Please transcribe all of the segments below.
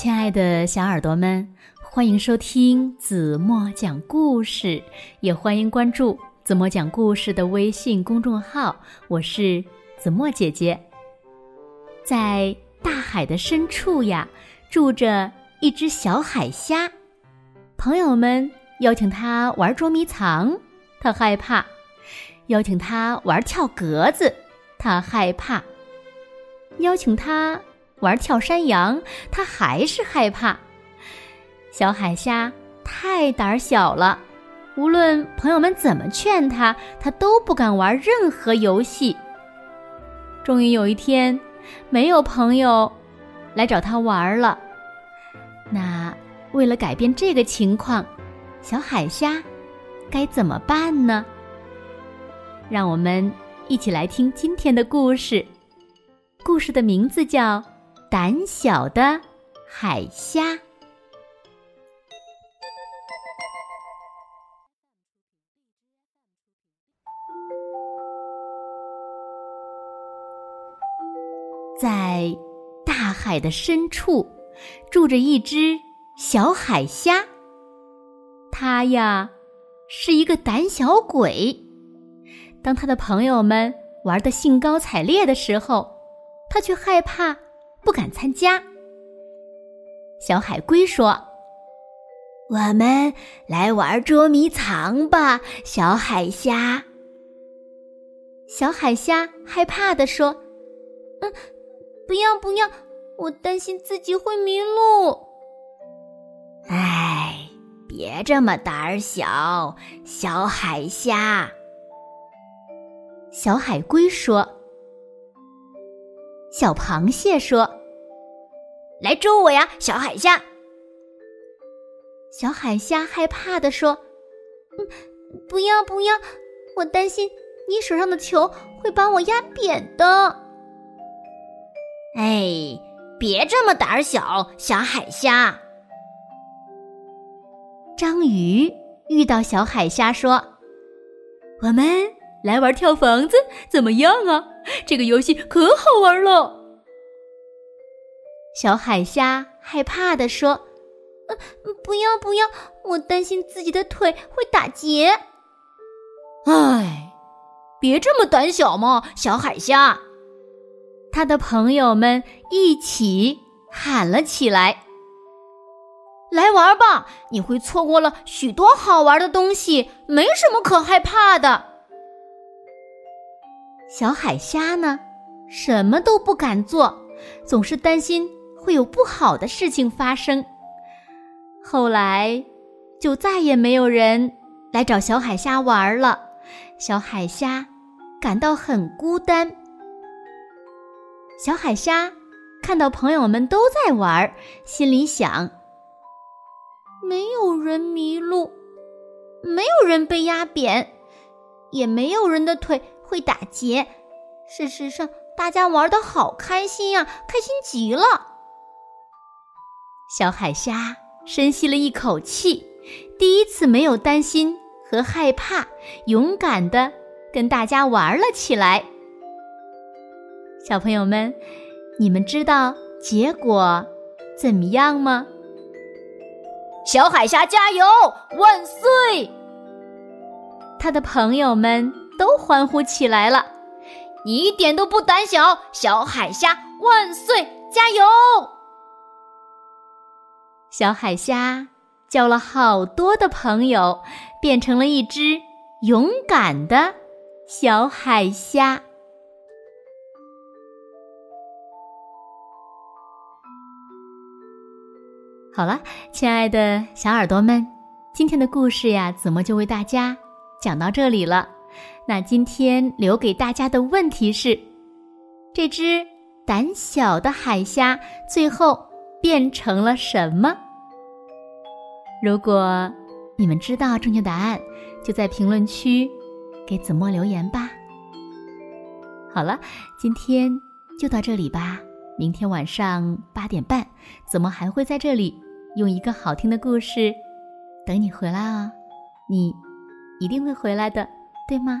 亲爱的小耳朵们，欢迎收听子墨讲故事，也欢迎关注子墨讲故事的微信公众号。我是子墨姐姐。在大海的深处呀，住着一只小海虾。朋友们邀请他玩捉迷藏，他害怕；邀请他玩跳格子，他害怕；邀请他。玩跳山羊，他还是害怕。小海虾太胆小了，无论朋友们怎么劝他，他都不敢玩任何游戏。终于有一天，没有朋友来找他玩了。那为了改变这个情况，小海虾该怎么办呢？让我们一起来听今天的故事。故事的名字叫。胆小的海虾，在大海的深处住着一只小海虾。它呀是一个胆小鬼。当他的朋友们玩的兴高采烈的时候，他却害怕。不敢参加。小海龟说：“我们来玩捉迷藏吧，小海虾。”小海虾害怕的说：“嗯，不要不要，我担心自己会迷路。”哎，别这么胆小，小海虾。小海龟说。小螃蟹说：“来捉我呀，小海虾！”小海虾害怕的说：“嗯，不要不要，我担心你手上的球会把我压扁的。”哎，别这么胆小，小海虾！章鱼遇到小海虾说：“我们。”来玩跳房子怎么样啊？这个游戏可好玩了。小海虾害怕的说：“嗯，不要不要，我担心自己的腿会打结。”哎，别这么胆小嘛，小海虾！他的朋友们一起喊了起来：“来玩吧！你会错过了许多好玩的东西，没什么可害怕的。”小海虾呢，什么都不敢做，总是担心会有不好的事情发生。后来，就再也没有人来找小海虾玩了。小海虾感到很孤单。小海虾看到朋友们都在玩，心里想：没有人迷路，没有人被压扁，也没有人的腿。会打结，事实上，大家玩的好开心呀，开心极了。小海虾深吸了一口气，第一次没有担心和害怕，勇敢的跟大家玩了起来。小朋友们，你们知道结果怎么样吗？小海虾加油，万岁！他的朋友们。都欢呼起来了！你一点都不胆小，小海虾万岁，加油！小海虾交了好多的朋友，变成了一只勇敢的小海虾。好了，亲爱的小耳朵们，今天的故事呀，子墨就为大家讲到这里了。那今天留给大家的问题是：这只胆小的海虾最后变成了什么？如果你们知道正确答案，就在评论区给子墨留言吧。好了，今天就到这里吧。明天晚上八点半，子墨还会在这里用一个好听的故事等你回来哦。你一定会回来的，对吗？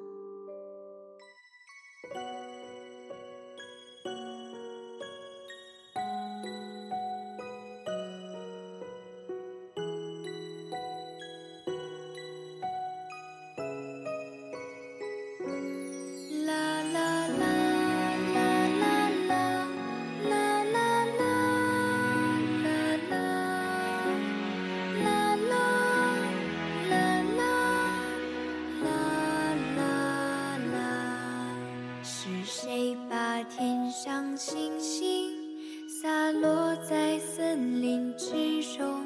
星星洒落在森林之中，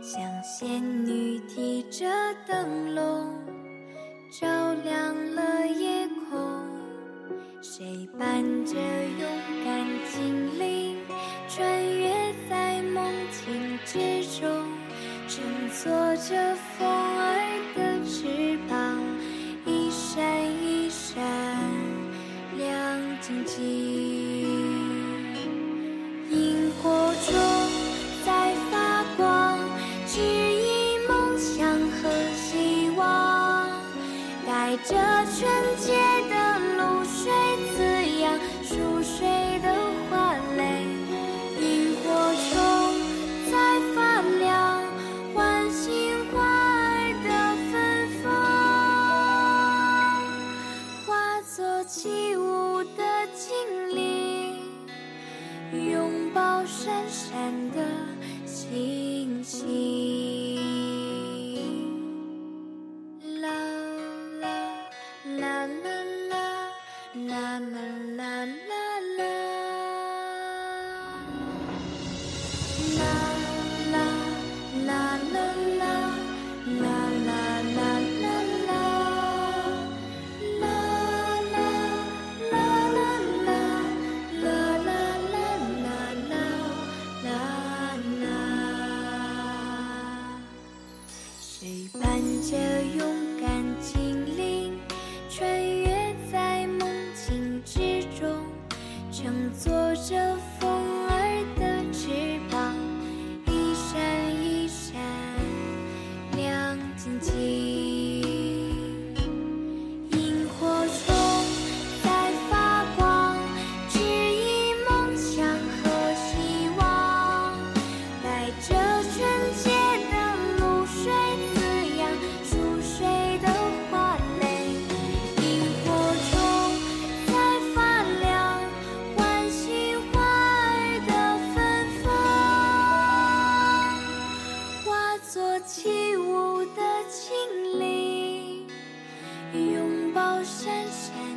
像仙女提着灯笼，照亮了夜空。谁伴着勇敢精灵，穿越在梦境之中，乘坐着风儿这纯洁的露水滋养熟睡的花蕾，萤火虫在发亮，唤醒花儿的芬芳，化作起舞的精灵，拥抱闪闪的星星。ah